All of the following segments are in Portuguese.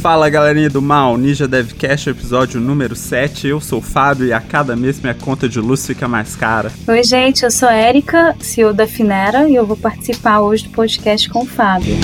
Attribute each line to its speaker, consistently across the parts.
Speaker 1: Fala galerinha do mal, Ninja Devcast, episódio número 7. Eu sou o Fábio e a cada mês minha conta de luz fica mais cara.
Speaker 2: Oi, gente, eu sou a Erika, CEO da Finera, e eu vou participar hoje do podcast com o Fábio.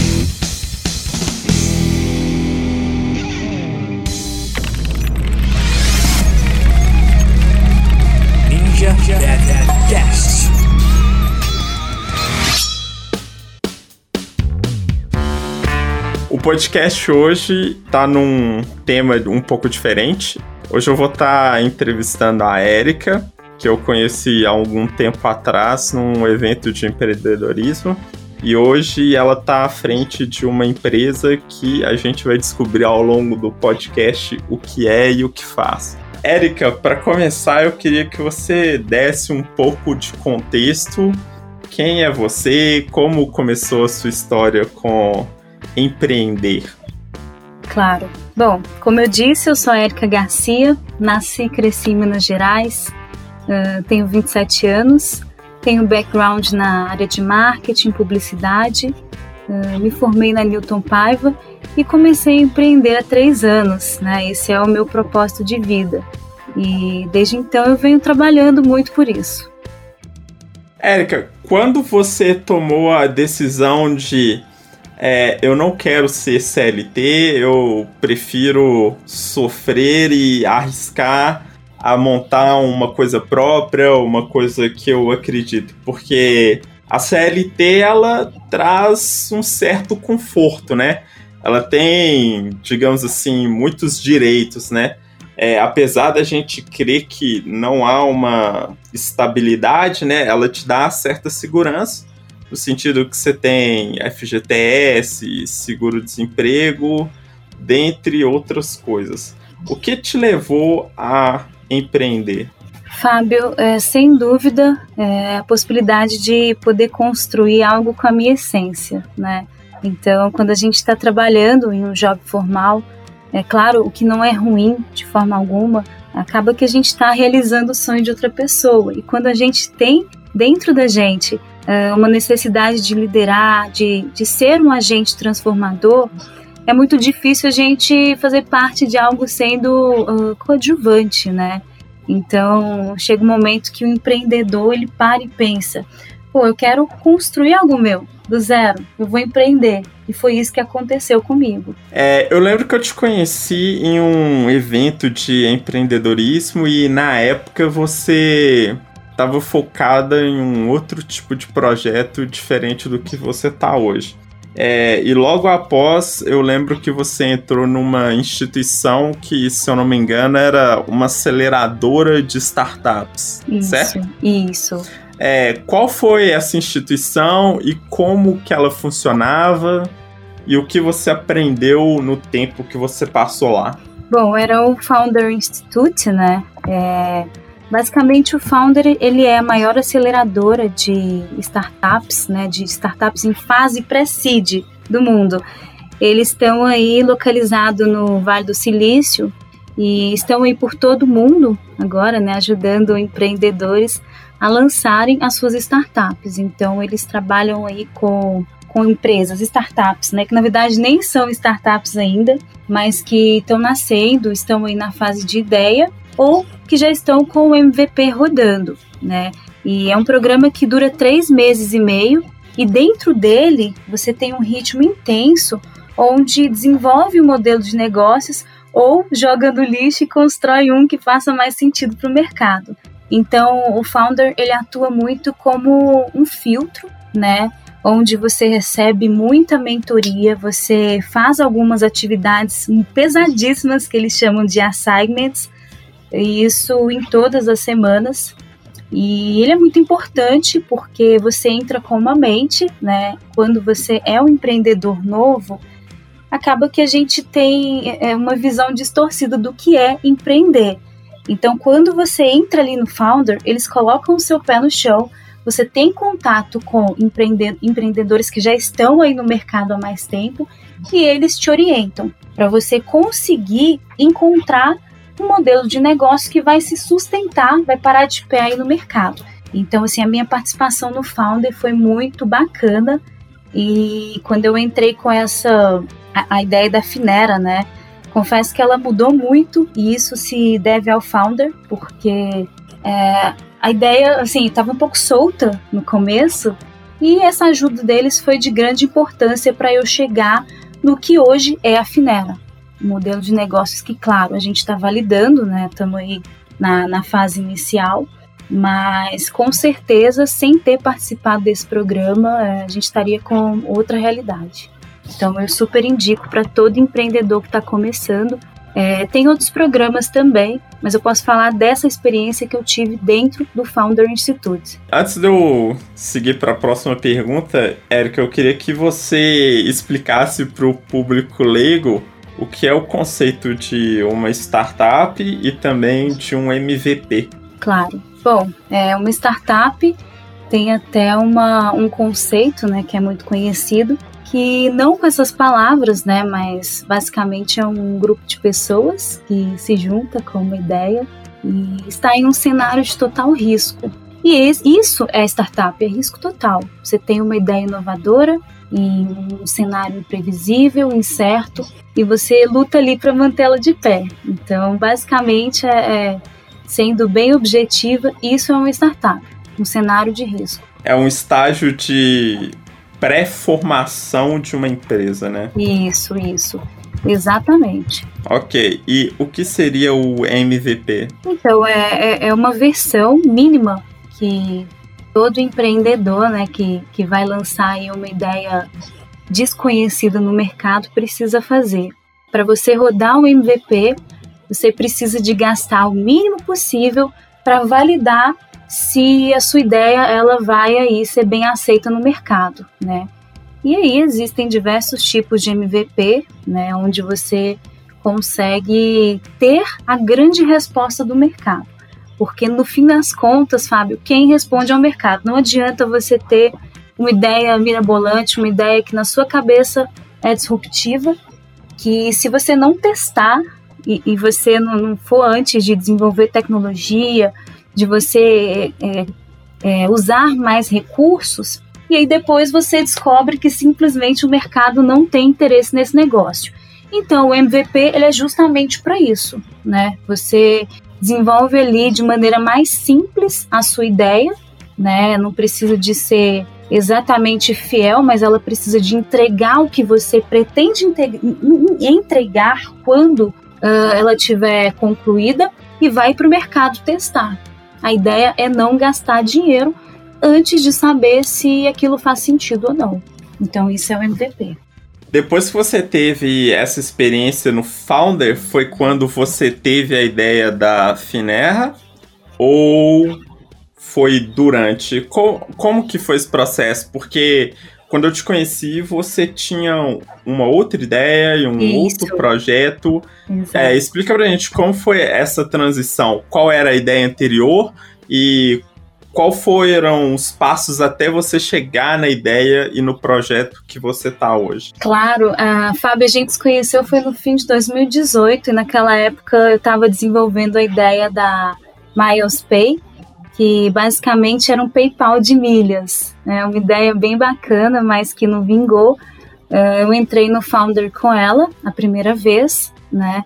Speaker 1: Podcast hoje tá num tema um pouco diferente. Hoje eu vou estar tá entrevistando a Érica, que eu conheci há algum tempo atrás num evento de empreendedorismo. E hoje ela está à frente de uma empresa que a gente vai descobrir ao longo do podcast o que é e o que faz. Érica, para começar, eu queria que você desse um pouco de contexto. Quem é você? Como começou a sua história com empreender?
Speaker 2: Claro. Bom, como eu disse, eu sou a Érica Garcia, nasci e cresci em Minas Gerais, uh, tenho 27 anos, tenho background na área de marketing, publicidade, uh, me formei na Newton Paiva e comecei a empreender há três anos, né? Esse é o meu propósito de vida. E desde então eu venho trabalhando muito por isso.
Speaker 1: Érica, quando você tomou a decisão de é, eu não quero ser CLT, eu prefiro sofrer e arriscar a montar uma coisa própria, uma coisa que eu acredito, porque a CLT ela traz um certo conforto, né? Ela tem, digamos assim, muitos direitos, né? É, apesar da gente crer que não há uma estabilidade, né? Ela te dá certa segurança no sentido que você tem FGTS, seguro-desemprego, dentre outras coisas. O que te levou a empreender?
Speaker 2: Fábio, é, sem dúvida, é a possibilidade de poder construir algo com a minha essência, né? Então, quando a gente está trabalhando em um job formal, é claro, o que não é ruim de forma alguma, acaba que a gente está realizando o sonho de outra pessoa. E quando a gente tem dentro da gente uma necessidade de liderar, de, de ser um agente transformador, é muito difícil a gente fazer parte de algo sendo uh, coadjuvante, né? Então, chega um momento que o empreendedor, ele para e pensa, pô, eu quero construir algo meu, do zero, eu vou empreender. E foi isso que aconteceu comigo.
Speaker 1: É, eu lembro que eu te conheci em um evento de empreendedorismo e na época você estava focada em um outro tipo de projeto diferente do que você está hoje. É, e logo após, eu lembro que você entrou numa instituição que, se eu não me engano, era uma aceleradora de startups,
Speaker 2: isso,
Speaker 1: certo?
Speaker 2: Isso.
Speaker 1: É, qual foi essa instituição e como que ela funcionava e o que você aprendeu no tempo que você passou lá?
Speaker 2: Bom, era o Founder Institute, né? É, Basicamente, o Founder ele é a maior aceleradora de startups, né, de startups em fase pré-seed do mundo. Eles estão aí localizados no Vale do Silício e estão aí por todo o mundo agora, né, ajudando empreendedores a lançarem as suas startups. Então, eles trabalham aí com com empresas, startups, né, que na verdade nem são startups ainda, mas que estão nascendo, estão aí na fase de ideia ou que já estão com o MVP rodando, né? E é um programa que dura três meses e meio e dentro dele você tem um ritmo intenso onde desenvolve um modelo de negócios ou joga no lixo e constrói um que faça mais sentido para o mercado. Então, o founder ele atua muito como um filtro, né? Onde você recebe muita mentoria, você faz algumas atividades pesadíssimas que eles chamam de assignments, isso em todas as semanas. E ele é muito importante porque você entra com uma mente, né? Quando você é um empreendedor novo, acaba que a gente tem é, uma visão distorcida do que é empreender. Então, quando você entra ali no Founder, eles colocam o seu pé no chão, você tem contato com empreendedores que já estão aí no mercado há mais tempo e eles te orientam para você conseguir encontrar um modelo de negócio que vai se sustentar, vai parar de pé aí no mercado. Então, assim, a minha participação no Founder foi muito bacana. E quando eu entrei com essa a, a ideia da Finera, né? confesso que ela mudou muito e isso se deve ao founder, porque é, a ideia, assim, estava um pouco solta no começo e essa ajuda deles foi de grande importância para eu chegar no que hoje é a Finera. Modelo de negócios que, claro, a gente está validando, né? Estamos aí na, na fase inicial, mas com certeza, sem ter participado desse programa, é, a gente estaria com outra realidade. Então, eu super indico para todo empreendedor que está começando é, tem outros programas também, mas eu posso falar dessa experiência que eu tive dentro do Founder Institute.
Speaker 1: Antes de eu seguir para a próxima pergunta, Érica, eu queria que você explicasse para o público leigo o que é o conceito de uma startup e também de um MVP.
Speaker 2: Claro. Bom, é uma startup tem até uma, um conceito né, que é muito conhecido, que não com essas palavras, né, mas basicamente é um grupo de pessoas que se junta com uma ideia e está em um cenário de total risco. E isso é startup, é risco total. Você tem uma ideia inovadora em um cenário imprevisível, incerto, e você luta ali para mantê-la de pé. Então, basicamente, é, é, sendo bem objetiva, isso é uma startup, um cenário de risco.
Speaker 1: É um estágio de pré-formação de uma empresa, né?
Speaker 2: Isso, isso. Exatamente.
Speaker 1: Ok, e o que seria o MVP?
Speaker 2: Então, é, é, é uma versão mínima que todo empreendedor né, que, que vai lançar uma ideia desconhecida no mercado precisa fazer. Para você rodar um MVP, você precisa de gastar o mínimo possível para validar se a sua ideia ela vai aí ser bem aceita no mercado, né? E aí existem diversos tipos de MVP, né, onde você consegue ter a grande resposta do mercado. Porque no fim das contas, Fábio, quem responde é o mercado. Não adianta você ter uma ideia mirabolante, uma ideia que na sua cabeça é disruptiva, que se você não testar e, e você não, não for antes de desenvolver tecnologia, de você é, é, usar mais recursos, e aí depois você descobre que simplesmente o mercado não tem interesse nesse negócio. Então, o MVP ele é justamente para isso, né? Você desenvolve ali de maneira mais simples a sua ideia, né? Não precisa de ser exatamente fiel, mas ela precisa de entregar o que você pretende entregar quando uh, ela estiver concluída e vai para o mercado testar. A ideia é não gastar dinheiro antes de saber se aquilo faz sentido ou não. Então, isso é o MVP.
Speaker 1: Depois que você teve essa experiência no Founder, foi quando você teve a ideia da Finerra? Ou foi durante? Como, como que foi esse processo? Porque quando eu te conheci, você tinha uma outra ideia e um Isso. outro projeto. É, explica pra gente como foi essa transição. Qual era a ideia anterior e qual foram os passos até você chegar na ideia e no projeto que você está hoje?
Speaker 2: Claro, a Fábio a gente se conheceu foi no fim de 2018 e naquela época eu estava desenvolvendo a ideia da Miles Pay, que basicamente era um PayPal de milhas. É uma ideia bem bacana, mas que não vingou. É, eu entrei no Founder com ela a primeira vez, né?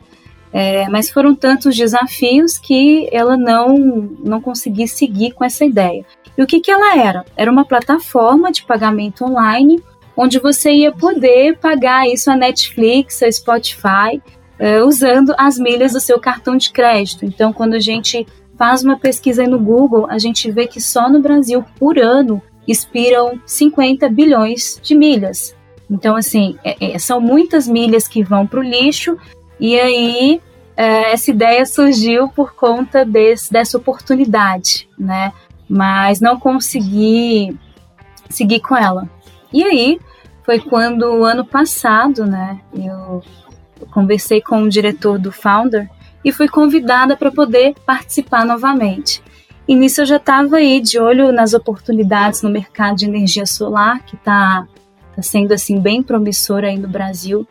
Speaker 2: É, mas foram tantos desafios que ela não, não conseguia seguir com essa ideia. E o que, que ela era? Era uma plataforma de pagamento online onde você ia poder pagar isso a Netflix, a Spotify, é, usando as milhas do seu cartão de crédito. Então, quando a gente faz uma pesquisa no Google, a gente vê que só no Brasil, por ano, expiram 50 bilhões de milhas. Então, assim, é, é, são muitas milhas que vão para o lixo, e aí é, essa ideia surgiu por conta desse, dessa oportunidade, né? Mas não consegui seguir com ela. E aí foi quando, o ano passado, né, eu conversei com o diretor do Founder e fui convidada para poder participar novamente. E nisso eu já estava aí de olho nas oportunidades no mercado de energia solar, que está tá sendo assim bem promissor aí no Brasil.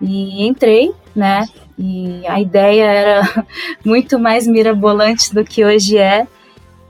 Speaker 2: E entrei, né? E a ideia era muito mais mirabolante do que hoje é.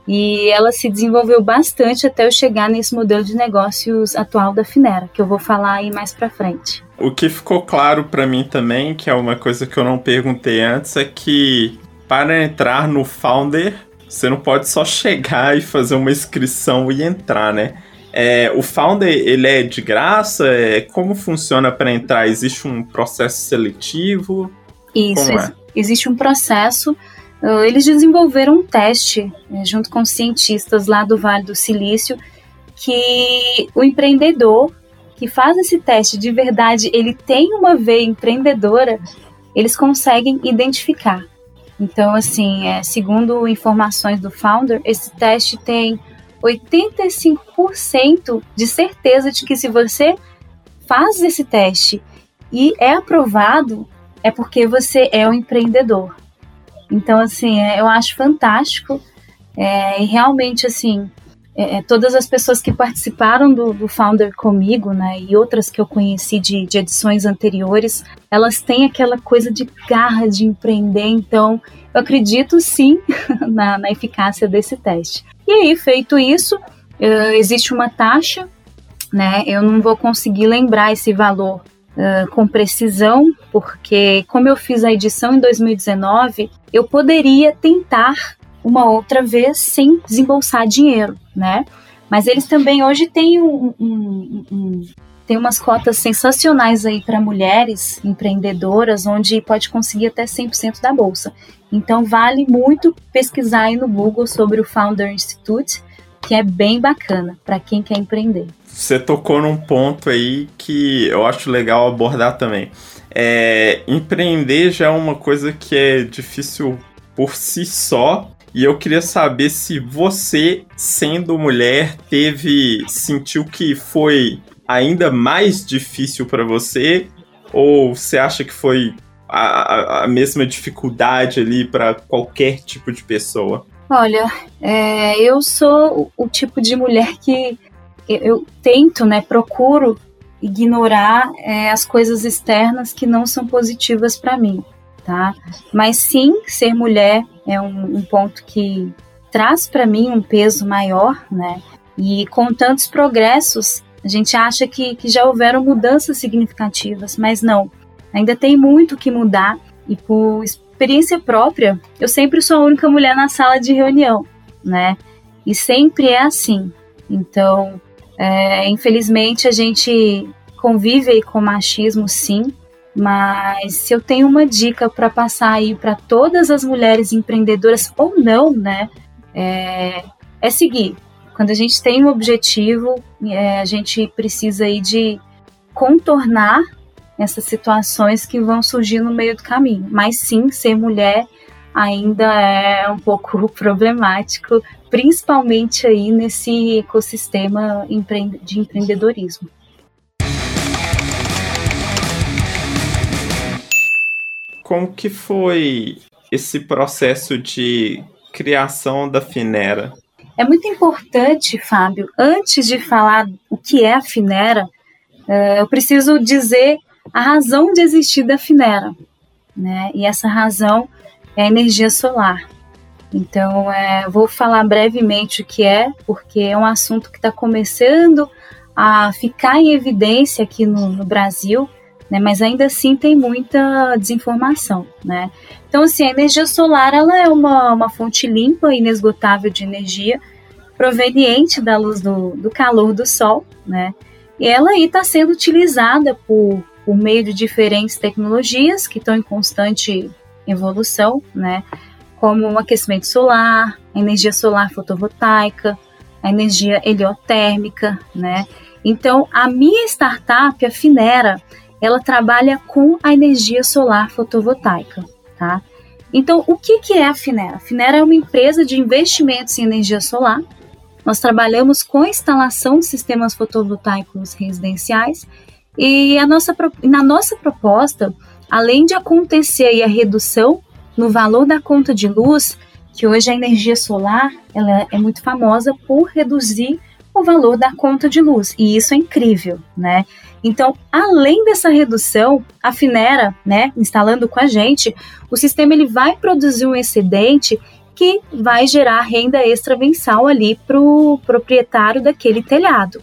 Speaker 2: E ela se desenvolveu bastante até eu chegar nesse modelo de negócios atual da Finera, que eu vou falar aí mais para frente.
Speaker 1: O que ficou claro para mim também, que é uma coisa que eu não perguntei antes, é que para entrar no Founder, você não pode só chegar e fazer uma inscrição e entrar, né? É, o Founder, ele é de graça? É, como funciona para entrar? Existe um processo seletivo?
Speaker 2: Isso, é? existe um processo. Uh, eles desenvolveram um teste né, junto com cientistas lá do Vale do Silício que o empreendedor que faz esse teste de verdade, ele tem uma veia empreendedora, eles conseguem identificar. Então, assim, é, segundo informações do founder, esse teste tem 85% de certeza de que se você faz esse teste e é aprovado, é porque você é um empreendedor. Então, assim, é, eu acho fantástico. É, e realmente, assim, é, é, todas as pessoas que participaram do, do, Founder comigo, né, e outras que eu conheci de, de edições anteriores, elas têm aquela coisa de garra de empreender, então eu acredito sim na, na eficácia desse teste. E aí, feito isso, uh, existe uma taxa, né, eu não vou conseguir lembrar esse valor Uh, com precisão, porque como eu fiz a edição em 2019, eu poderia tentar uma outra vez sem desembolsar dinheiro, né? Mas eles também hoje têm um, um, um tem umas cotas sensacionais aí para mulheres empreendedoras, onde pode conseguir até 100% da bolsa. Então vale muito pesquisar aí no Google sobre o Founder Institute, que é bem bacana para quem quer empreender.
Speaker 1: Você tocou num ponto aí que eu acho legal abordar também. É, empreender já é uma coisa que é difícil por si só, e eu queria saber se você, sendo mulher, teve sentiu que foi ainda mais difícil para você ou você acha que foi a, a mesma dificuldade ali para qualquer tipo de pessoa?
Speaker 2: Olha, é, eu sou o, tipo de mulher que eu, eu tento, né, procuro ignorar é, as coisas externas que não são positivas para mim tá? Mas sim, ser mulher é um, um ponto que traz para mim um peso maior, né? E com tantos progressos, a gente acha que, que já houveram mudanças significativas, mas não. Ainda tem muito que mudar e por experiência própria, eu sempre sou a única mulher na sala de reunião, né? E sempre é assim. Então, é, infelizmente, a gente convive com machismo, sim, mas se eu tenho uma dica para passar aí para todas as mulheres empreendedoras ou não, né, é, é seguir. Quando a gente tem um objetivo, é, a gente precisa aí de contornar essas situações que vão surgir no meio do caminho. Mas sim, ser mulher ainda é um pouco problemático, principalmente aí nesse ecossistema de empreendedorismo.
Speaker 1: como que foi esse processo de criação da Finera?
Speaker 2: É muito importante, Fábio, antes de falar o que é a Finera, eh, eu preciso dizer a razão de existir da Finera. Né? E essa razão é a energia solar. Então, é, vou falar brevemente o que é, porque é um assunto que está começando a ficar em evidência aqui no, no Brasil né? Mas ainda assim tem muita desinformação, né? Então, assim, a energia solar ela é uma, uma fonte limpa e inesgotável de energia proveniente da luz do, do calor do sol, né? E ela aí está sendo utilizada por, por meio de diferentes tecnologias que estão em constante evolução, né? Como o aquecimento solar, a energia solar fotovoltaica, a energia heliotérmica, né? Então, a minha startup, a Finera, ela trabalha com a energia solar fotovoltaica, tá? Então, o que, que é a Finera? A Finera é uma empresa de investimentos em energia solar. Nós trabalhamos com a instalação de sistemas fotovoltaicos residenciais e a nossa, na nossa proposta, além de acontecer a redução no valor da conta de luz, que hoje a energia solar ela é muito famosa por reduzir o valor da conta de luz, e isso é incrível, né? Então, além dessa redução, a Finera, né, instalando com a gente, o sistema ele vai produzir um excedente que vai gerar renda extra mensal ali para o proprietário daquele telhado.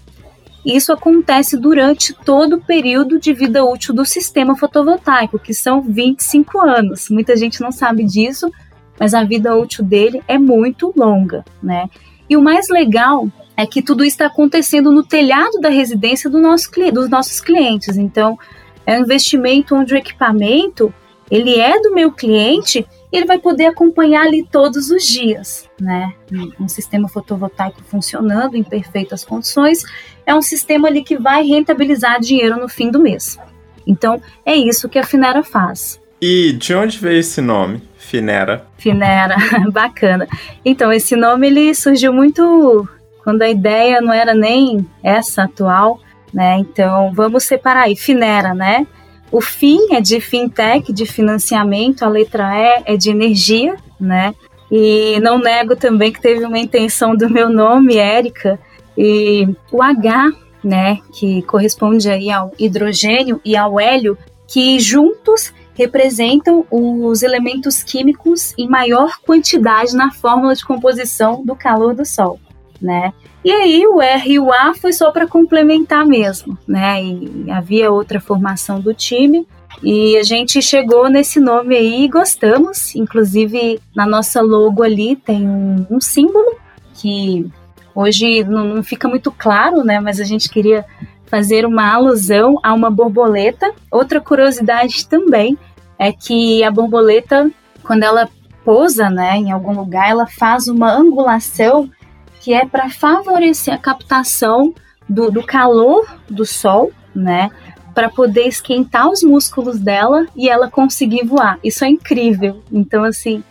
Speaker 2: Isso acontece durante todo o período de vida útil do sistema fotovoltaico, que são 25 anos. Muita gente não sabe disso, mas a vida útil dele é muito longa, né? E o mais legal é que tudo está acontecendo no telhado da residência do nosso, dos nossos clientes. Então, é um investimento onde o equipamento ele é do meu cliente e ele vai poder acompanhar ali todos os dias, né? Um sistema fotovoltaico funcionando em perfeitas condições é um sistema ali que vai rentabilizar dinheiro no fim do mês. Então, é isso que a Finera faz.
Speaker 1: E de onde veio esse nome, Finera?
Speaker 2: Finera, bacana. Então, esse nome ele surgiu muito quando a ideia não era nem essa atual, né? Então, vamos separar aí, Finera, né? O FIM é de fintech, de financiamento, a letra E é de energia, né? E não nego também que teve uma intenção do meu nome, Érica, e o H, né, que corresponde aí ao hidrogênio e ao hélio, que juntos representam os elementos químicos em maior quantidade na fórmula de composição do calor do Sol, né? E aí o R e o A foi só para complementar mesmo, né? E havia outra formação do time e a gente chegou nesse nome aí e gostamos. Inclusive na nossa logo ali tem um, um símbolo que hoje não, não fica muito claro, né? Mas a gente queria fazer uma alusão a uma borboleta. Outra curiosidade também é que a borboleta, quando ela pousa, né, em algum lugar, ela faz uma angulação que é para favorecer a captação do, do calor do sol, né? Para poder esquentar os músculos dela e ela conseguir voar. Isso é incrível. Então, assim,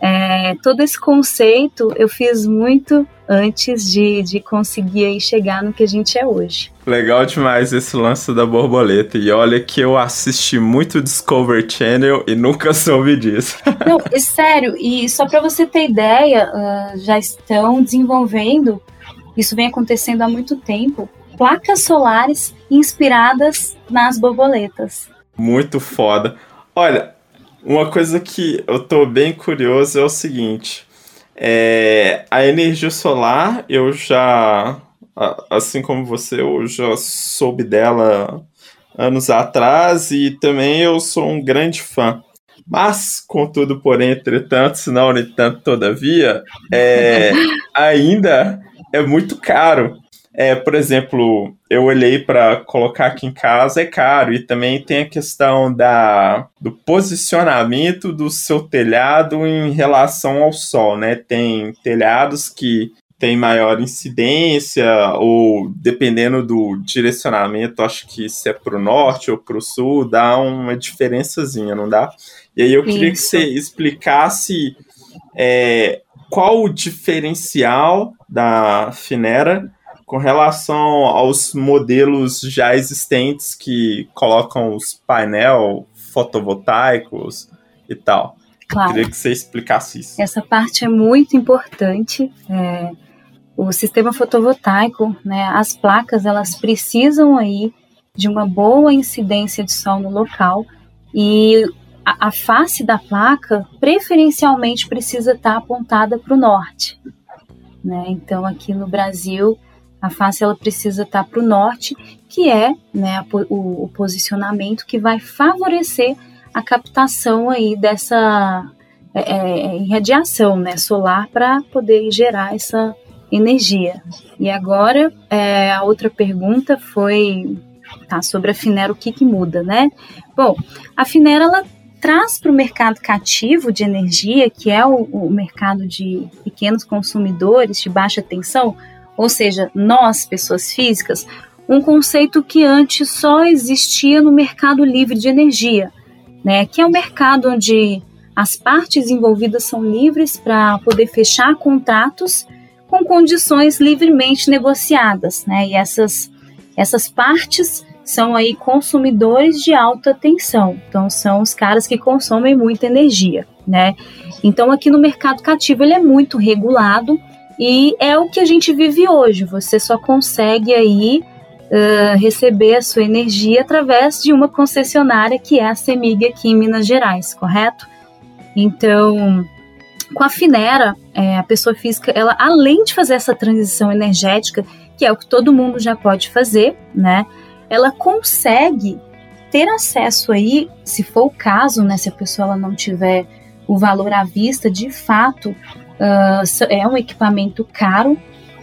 Speaker 2: é, todo esse conceito eu fiz muito antes de, de conseguir chegar no que a gente é hoje.
Speaker 1: Legal demais esse lance da borboleta. E olha que eu assisti muito Discovery Channel e nunca soube disso.
Speaker 2: Não, é sério. E só para você ter ideia, uh, já estão desenvolvendo, isso vem acontecendo há muito tempo, placas solares inspiradas nas borboletas.
Speaker 1: Muito foda. Olha, uma coisa que eu tô bem curioso é o seguinte. É, a energia solar, eu já, assim como você, eu já soube dela anos atrás e também eu sou um grande fã. Mas, contudo, porém, entretanto, se não, entanto, todavia, é, ainda é muito caro. É, por exemplo, eu olhei para colocar aqui em casa, é caro. E também tem a questão da, do posicionamento do seu telhado em relação ao sol, né? Tem telhados que tem maior incidência, ou dependendo do direcionamento, acho que se é para o norte ou para o sul, dá uma diferençazinha, não dá? E aí eu queria Isso. que você explicasse é, qual o diferencial da Finera com relação aos modelos já existentes que colocam os painel fotovoltaicos e tal. Claro. Eu queria que você explicasse isso.
Speaker 2: Essa parte é muito importante. É, o sistema fotovoltaico, né, as placas, elas precisam aí de uma boa incidência de sol no local e a, a face da placa preferencialmente precisa estar apontada para o norte. Né? Então, aqui no Brasil, a face ela precisa estar para o norte, que é né, o, o, posicionamento que vai favorecer a captação aí dessa é, é, irradiação né, solar para poder gerar essa energia. E agora é, a outra pergunta foi tá, sobre a Finera, o que, que muda, né? Bom, a Finera ela traz para o mercado cativo de energia, que é o, o mercado de pequenos consumidores de baixa tensão, ou seja, nós, pessoas físicas, um conceito que antes só existia no mercado livre de energia, né, que é um mercado onde as partes envolvidas são livres para poder fechar contratos com condições livremente negociadas, né, e essas, essas partes são aí consumidores de alta tensão, então são os caras que consomem muita energia, né? Então aqui no mercado cativo ele é muito regulado, e é o que a gente vive hoje. Você só consegue aí uh, receber a sua energia através de uma concessionária que é a Semig aqui em Minas Gerais, correto? Então, com a Finera, é, a pessoa física, ela além de fazer essa transição energética que é o que todo mundo já pode fazer, né? Ela consegue ter acesso aí, se for o caso, né, se a pessoa ela não tiver o valor à vista, de fato, uh, é um equipamento caro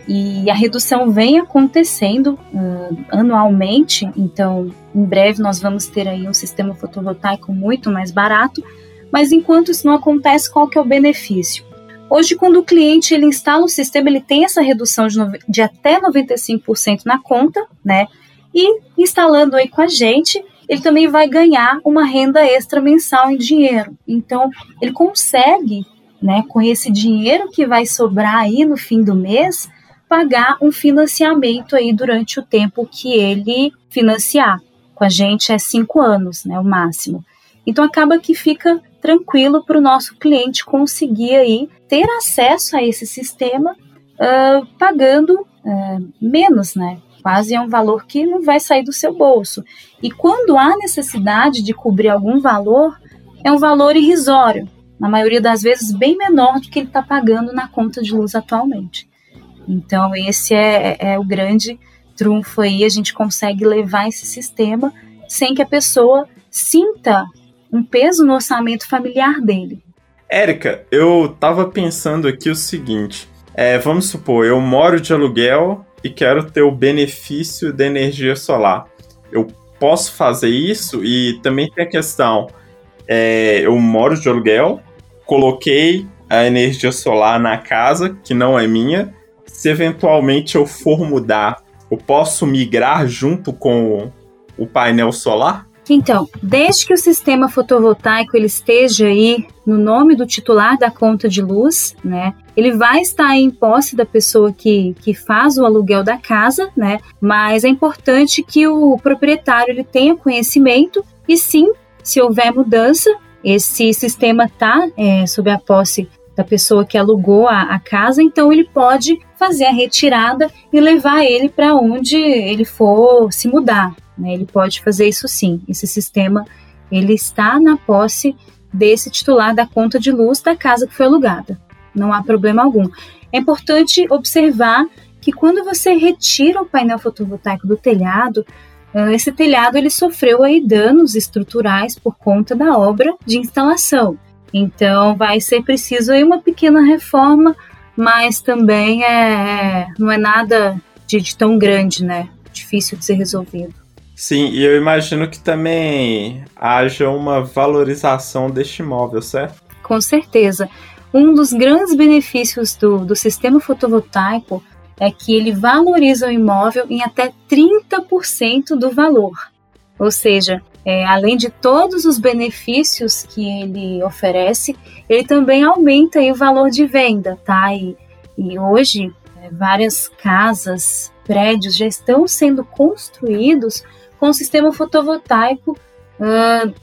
Speaker 2: e a redução vem acontecendo uh, anualmente, então em breve nós vamos ter aí um sistema fotovoltaico muito mais barato, mas enquanto isso não acontece, qual que é o benefício? Hoje, quando o cliente ele instala o sistema, ele tem essa redução de, de até 95% na conta, né? E instalando aí com a gente, ele também vai ganhar uma renda extra mensal em dinheiro. Então, ele consegue, né, com esse dinheiro que vai sobrar aí no fim do mês, pagar um financiamento aí durante o tempo que ele financiar. Com a gente é cinco anos, né, o máximo. Então acaba que fica tranquilo para o nosso cliente conseguir aí ter acesso a esse sistema uh, pagando uh, menos, né? Quase é um valor que não vai sair do seu bolso. E quando há necessidade de cobrir algum valor, é um valor irrisório, na maioria das vezes bem menor do que ele está pagando na conta de luz atualmente. Então, esse é, é o grande trunfo aí, a gente consegue levar esse sistema sem que a pessoa sinta um peso no orçamento familiar dele.
Speaker 1: Érica, eu tava pensando aqui o seguinte: é, vamos supor, eu moro de aluguel e quero ter o benefício da energia solar. Eu posso fazer isso? E também tem a questão: é, eu moro de aluguel, coloquei a energia solar na casa, que não é minha. Se eventualmente eu for mudar, eu posso migrar junto com o painel solar?
Speaker 2: Então, desde que o sistema fotovoltaico ele esteja aí no nome do titular da conta de luz, né? Ele vai estar em posse da pessoa que, que faz o aluguel da casa, né? Mas é importante que o proprietário ele tenha conhecimento e sim, se houver mudança, esse sistema está é, sob a posse da pessoa que alugou a, a, casa, então ele pode fazer a retirada e levar ele para onde ele for se mudar, né? Ele pode fazer isso sim. Esse sistema ele está na posse desse titular da conta de luz da casa que foi alugada. Não há problema algum. É importante observar que quando você retira o painel fotovoltaico do telhado, ah, esse telhado ele sofreu aí danos estruturais por conta da obra de instalação. Então vai ser preciso aí uma pequena reforma, mas também é, não é nada de, de tão grande, né? Difícil de ser resolvido.
Speaker 1: Sim, e eu imagino que também haja uma valorização deste imóvel, certo?
Speaker 2: Com certeza. Um dos grandes benefícios do, do sistema fotovoltaico é que ele valoriza o imóvel em até 30% do valor. Ou seja, é, além de todos os benefícios que ele oferece, ele também aumenta o valor de venda, tá? E, e hoje, é, várias casas, prédios já estão sendo construídos com o sistema fotovoltaico uh,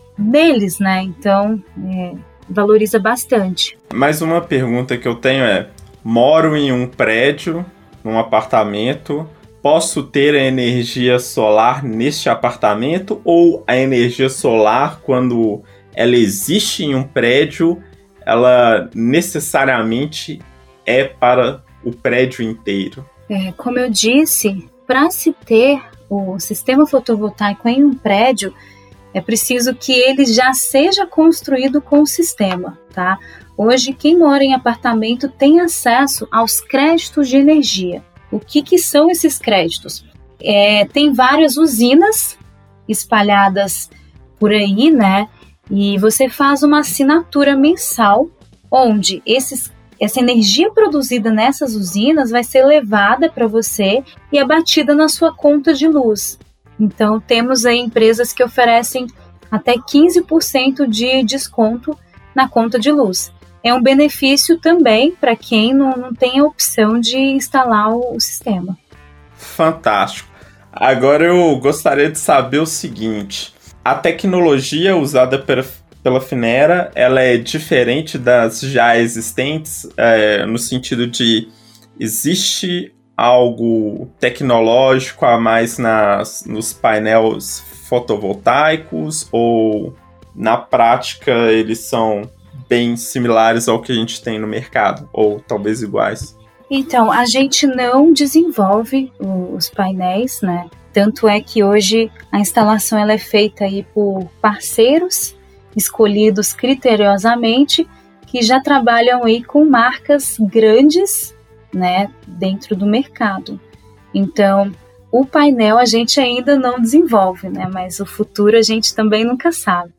Speaker 2: né? Então, é, valoriza bastante.
Speaker 1: Mais uma pergunta que eu tenho é: moro em um prédio, num apartamento, posso ter a energia solar neste apartamento ou a energia solar, quando ela existe em um prédio, ela necessariamente é para o prédio inteiro?
Speaker 2: É, como eu disse, para se ter o sistema fotovoltaico em um prédio, é preciso que ele já seja construído com o sistema, tá? Hoje, quem mora em apartamento tem acesso aos créditos de energia. O que, que são esses créditos? É, tem várias usinas espalhadas por aí, né? E você faz uma assinatura mensal, onde esses essa energia produzida nessas usinas vai ser levada para você e abatida na sua conta de luz. Então, temos aí empresas que oferecem até 15% de desconto na conta de luz. É um benefício também para quem não, não tem a opção de instalar o, o sistema.
Speaker 1: Fantástico. Agora eu gostaria de saber o seguinte: a tecnologia usada pela pela Finera, ela é diferente das já existentes, é, no sentido de existe algo tecnológico a mais nas, nos painéis fotovoltaicos ou na prática eles são bem similares ao que a gente tem no mercado ou talvez iguais?
Speaker 2: Então, a gente não desenvolve os painéis, né? Tanto é que hoje a instalação ela é feita aí por parceiros escolhidos criteriosamente que já trabalham aí com marcas grandes, né, dentro do mercado. Então, o painel a gente ainda não desenvolve, né, mas o futuro a gente também nunca sabe.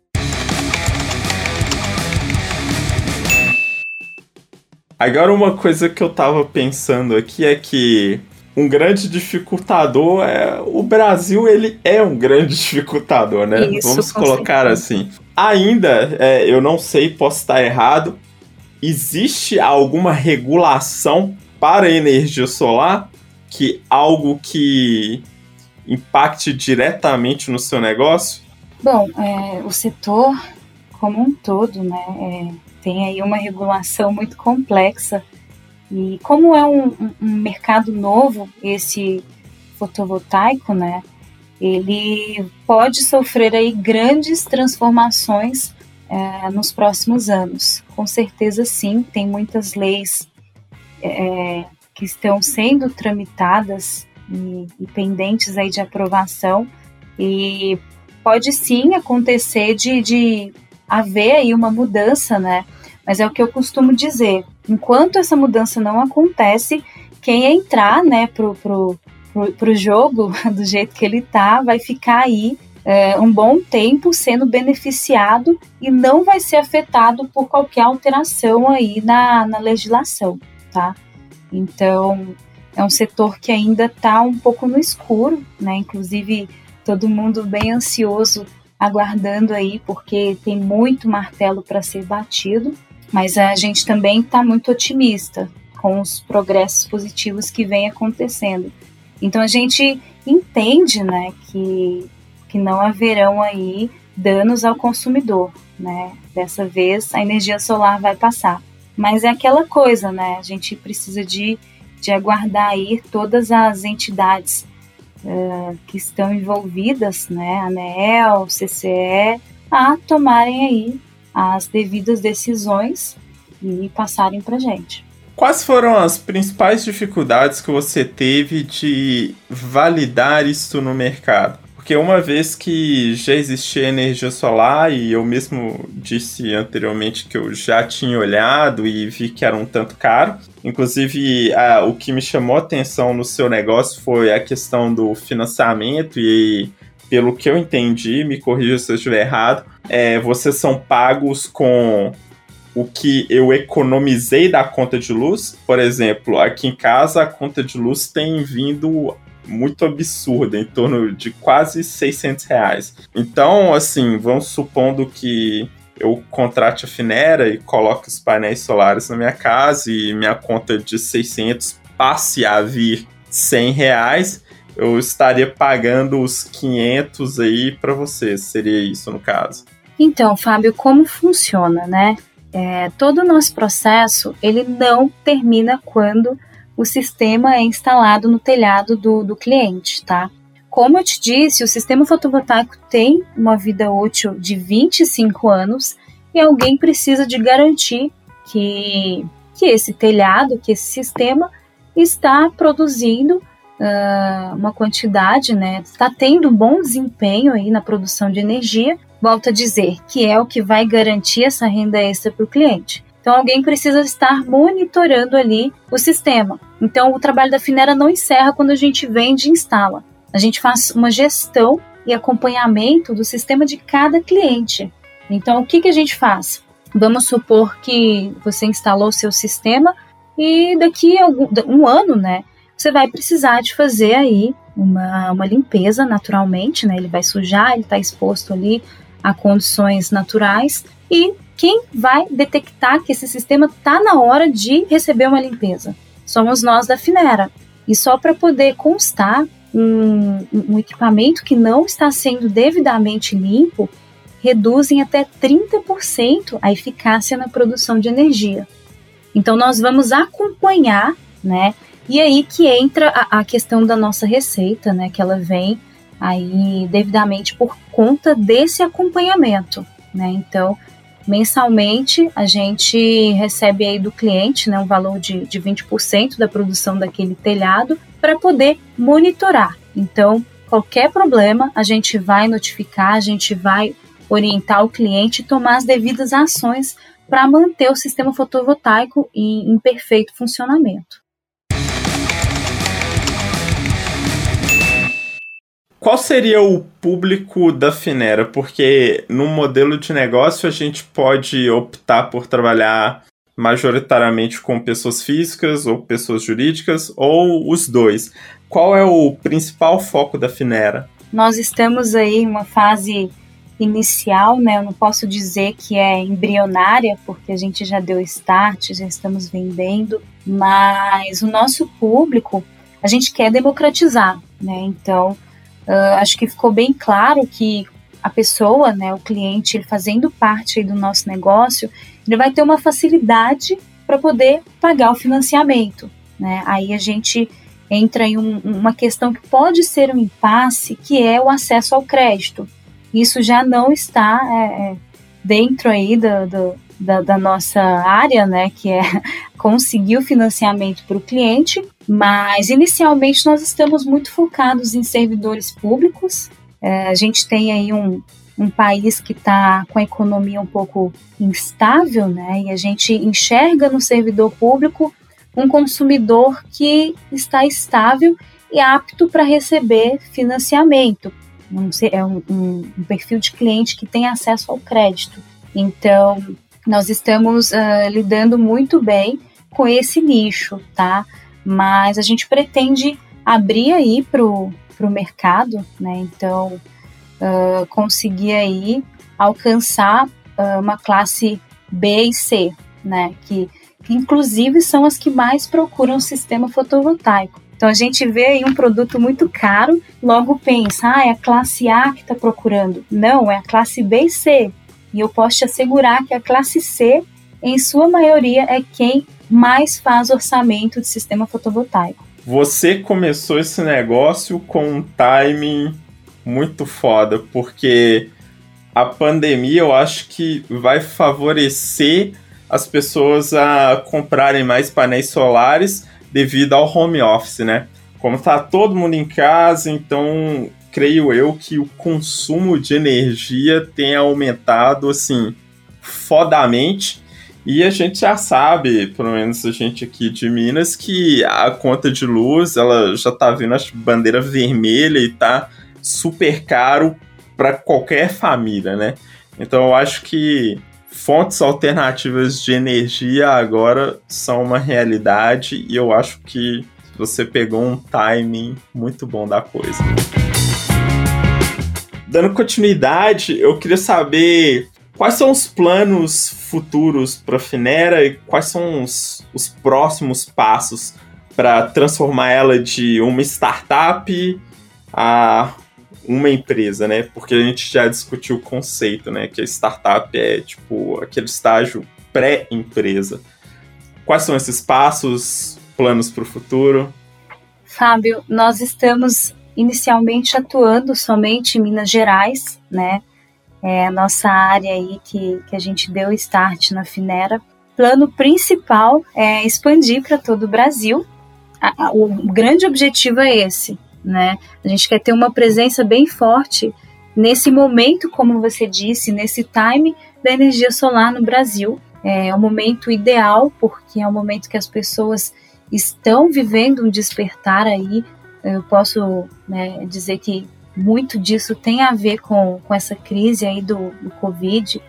Speaker 1: Agora uma coisa que eu tava pensando aqui é que um grande dificultador é o Brasil ele é um grande dificultador né?
Speaker 2: Isso,
Speaker 1: vamos colocar certeza. assim. Ainda é, eu não sei posso estar errado existe alguma regulação para a energia solar que algo que impacte diretamente no seu negócio?
Speaker 2: Bom é, o setor como um todo né é, tem aí uma regulação muito complexa e como é um, um mercado novo, esse fotovoltaico, né? Ele pode sofrer aí grandes transformações é, nos próximos anos. Com certeza, sim. Tem muitas leis é, que estão sendo tramitadas e, e pendentes aí de aprovação e pode sim acontecer de, de haver aí uma mudança, né? Mas é o que eu costumo dizer. Enquanto essa mudança não acontece, quem entrar, né, pro, pro, pro, pro jogo do jeito que ele tá, vai ficar aí é, um bom tempo sendo beneficiado e não vai ser afetado por qualquer alteração aí na, na legislação, tá? Então, é um setor que ainda está um pouco no escuro, né? Inclusive, todo mundo bem ansioso aguardando aí, porque tem muito martelo para ser batido. Mas a gente também está muito otimista com os progressos positivos que vem acontecendo. Então a gente entende, né, que, que não haverão aí danos ao consumidor, né? Dessa vez a energia solar vai passar. Mas é aquela coisa, né? A gente precisa de, de aguardar aí todas as entidades uh, que estão envolvidas, né? ANEEL, CCE, a tomarem aí as devidas decisões e passarem para gente.
Speaker 1: Quais foram as principais dificuldades que você teve de validar isso no mercado? Porque uma vez que já existia energia solar, e eu mesmo disse anteriormente que eu já tinha olhado e vi que era um tanto caro, inclusive a, o que me chamou atenção no seu negócio foi a questão do financiamento e pelo que eu entendi, me corrija se eu estiver errado, é, vocês são pagos com o que eu economizei da conta de luz. Por exemplo, aqui em casa a conta de luz tem vindo muito absurda, em torno de quase 600 reais. Então, assim, vamos supondo que eu contrate a Finera e coloque os painéis solares na minha casa e minha conta de 600 passe a vir 100 reais eu estaria pagando os 500 aí para você. Seria isso no caso?
Speaker 2: Então, Fábio, como funciona, né? É, todo o nosso processo ele não termina quando o sistema é instalado no telhado do, do cliente, tá? Como eu te disse, o sistema fotovoltaico tem uma vida útil de 25 anos e alguém precisa de garantir que, que esse telhado, que esse sistema está produzindo uh, uma quantidade, né? Está tendo um bom desempenho aí na produção de energia. Volto a dizer que é o que vai garantir essa renda extra para o cliente. Então alguém precisa estar monitorando ali o sistema. Então o trabalho da Finera não encerra quando a gente vende e instala. A gente faz uma gestão e acompanhamento do sistema de cada cliente. Então o que, que a gente faz? Vamos supor que você instalou o seu sistema e daqui a um ano, né, você vai precisar de fazer aí uma, uma limpeza naturalmente, né? Ele vai sujar, ele está exposto ali a condições naturais e quem vai detectar que esse sistema está na hora de receber uma limpeza? Somos nós da Finera. E só para poder constar um, um, equipamento que não está sendo devidamente limpo, reduzem até 30% a eficácia na produção de energia. Então nós vamos acompanhar, né, e aí que entra a, a questão da nossa receita, né? Que ela vem aí devidamente por conta desse acompanhamento, né? Então, mensalmente a gente recebe aí do cliente né, um valor de, de 20% da produção daquele telhado para poder monitorar. Então, qualquer problema, a gente vai notificar, a gente vai orientar o cliente e tomar as devidas ações para manter o sistema fotovoltaico em, em perfeito funcionamento.
Speaker 1: Qual seria o público da Finera? Porque no modelo de negócio a gente pode optar por trabalhar majoritariamente com pessoas físicas ou pessoas jurídicas ou os dois. Qual é o principal foco da Finera?
Speaker 2: Nós estamos aí em uma fase inicial, né? Eu não posso dizer que é embrionária, porque a gente já deu start, já estamos vendendo, mas o nosso público a gente quer democratizar, né? Então, uh, acho que ficou bem claro que a pessoa, né, o cliente, ele fazendo parte do nosso negócio, ele vai ter uma facilidade para poder pagar o financiamento. Né? Aí a gente entra em um, uma questão que pode ser um impasse, que é o acesso ao crédito. Isso já não está é, é dentro aí do, do, da, da, nossa área, né, que é conseguir o financiamento para o cliente, mas inicialmente nós estamos muito focados em servidores públicos. É, a gente tem aí um, um país que está com a economia um pouco instável, né? E a gente enxerga no servidor público um consumidor que está estável e apto para receber financiamento. É um, um, um, perfil de cliente que tem acesso ao crédito. Então, nós estamos uh, lidando muito bem com esse nicho, tá? Mas a gente pretende abrir aí para o mercado, né? Então, uh, conseguir aí alcançar uh, uma classe B e C, né? Que, que inclusive são as que mais procuram o sistema fotovoltaico. Então a gente vê aí um produto muito caro, logo pensa, ah, é a classe A que está procurando. Não, é a classe B e C. E eu posso te assegurar que a classe C, em sua maioria, é quem mais faz orçamento de sistema fotovoltaico.
Speaker 1: Você começou esse negócio com um timing muito foda, porque a pandemia eu acho que vai favorecer as pessoas a comprarem mais painéis solares devido ao home office, né? Como tá todo mundo em casa, então creio eu que o consumo de energia tenha aumentado assim fodamente. E a gente já sabe, pelo menos a gente aqui de Minas, que a conta de luz ela já tá vindo a bandeira vermelha e tá super caro para qualquer família, né? Então eu acho que fontes alternativas de energia agora são uma realidade e eu acho que você pegou um timing muito bom da coisa. Dando continuidade, eu queria saber quais são os planos futuros para a Finera e quais são os, os próximos passos para transformar ela de uma startup a uma empresa, né? Porque a gente já discutiu o conceito, né? Que a startup é tipo aquele estágio pré-empresa. Quais são esses passos, planos para o futuro?
Speaker 2: Fábio, nós estamos inicialmente atuando somente em Minas Gerais, né? É a nossa área aí que, que a gente deu start na Finera. Plano principal é expandir para todo o Brasil. o grande objetivo é esse, né? A gente quer ter uma presença bem forte nesse momento, como você disse, nesse time da energia solar no Brasil. É o momento ideal, porque é o momento que as pessoas estão vivendo um despertar aí. Eu posso né, dizer que muito disso tem a ver com, com essa crise aí do, do Covid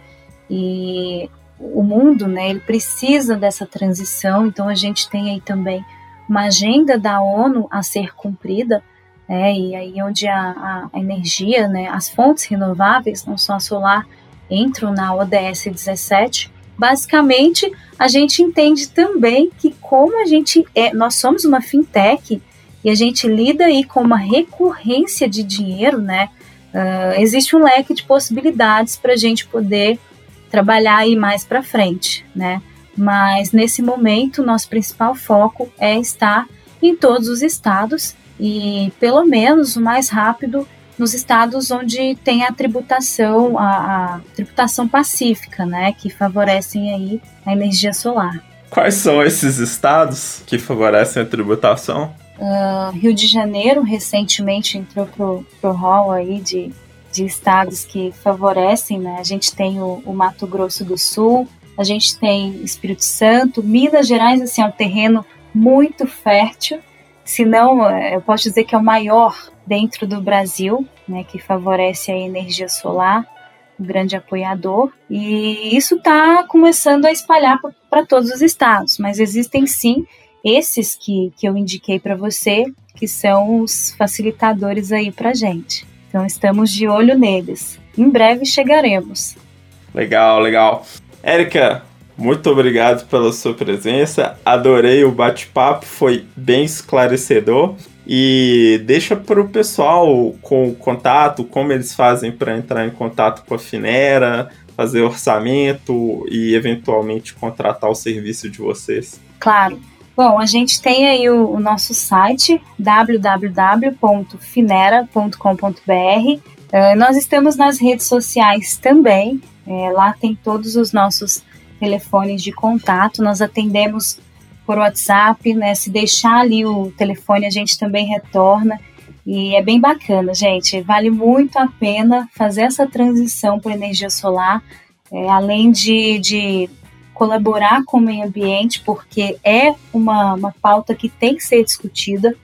Speaker 2: e o mundo, né, ele precisa dessa transição, então a gente tem aí também uma agenda da ONU a ser cumprida, né? E aí onde a, a, energia, né, as fontes renováveis, não só a solar, entram na ODS 17. Basicamente, a gente entende também que como a gente é, nós somos uma fintech e a gente lida aí com uma recorrência de dinheiro, né? Uh, existe um leque de possibilidades para a gente poder trabalhar aí mais para frente, né? Mas nesse momento, nosso principal foco é estar em todos os estados e pelo menos o mais rápido nos estados onde tem a tributação, a, a tributação pacífica, né, que favorecem aí a energia solar.
Speaker 1: Quais são esses estados que favorecem a tributação?
Speaker 2: Uh, Rio de Janeiro recentemente entrou pro, pro hall aí de, de estados que favorecem, né? A gente tem o, o Mato Grosso do Sul, a gente tem Espírito Santo, Minas Gerais, assim, é um terreno muito fértil, se não, é, eu posso dizer que é o maior dentro do Brasil, né, que favorece a energia solar, um grande apoiador, e isso está começando a espalhar para todos os estados, mas existem sim esses que, que eu indiquei para você, que são os facilitadores aí para gente. Então estamos de olho neles. Em breve chegaremos.
Speaker 1: Legal, legal. Érica, muito obrigado pela sua presença. Adorei o bate-papo, foi bem esclarecedor. E deixa para o pessoal com o contato, como eles fazem para entrar em contato com a Finera, fazer orçamento e eventualmente contratar o serviço de vocês.
Speaker 2: Claro. Bom, a gente tem aí o, o nosso site www.finera.com.br. Eh, nós estamos nas redes sociais também. É, lá tem todos os nossos telefones de contato. Nós atendemos por WhatsApp, né? Se deixar ali o telefone, a gente também retorna. E é bem bacana, gente. Vale muito a pena fazer essa transição para energia solar, é, além de, de colaborar com o meio ambiente, porque é uma, uma pauta que tem que ser discutida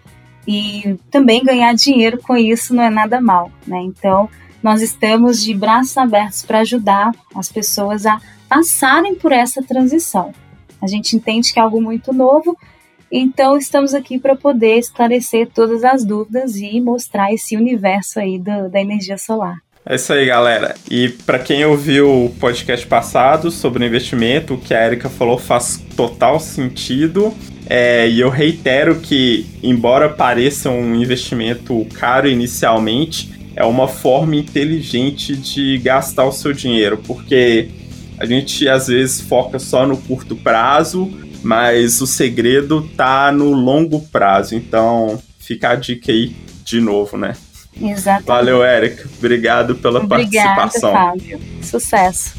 Speaker 2: e também ganhar dinheiro com isso não é nada mal, né? Então, nós estamos de braços abertos para ajudar as pessoas a passarem por essa transição. A gente entende que é algo muito novo, então estamos aqui para poder esclarecer todas as dúvidas e mostrar esse universo aí do, da energia solar.
Speaker 1: É isso aí, galera. E para quem ouviu o podcast passado sobre investimento, o que a Erika falou faz total sentido. É, e eu reitero que, embora pareça um investimento caro inicialmente, é uma forma inteligente de gastar o seu dinheiro, porque a gente às vezes foca só no curto prazo, mas o segredo tá no longo prazo. Então, fica a dica aí de novo, né?
Speaker 2: Exatamente.
Speaker 1: Valeu, Érica. Obrigado pela
Speaker 2: Obrigada,
Speaker 1: participação.
Speaker 2: Fábio. Sucesso.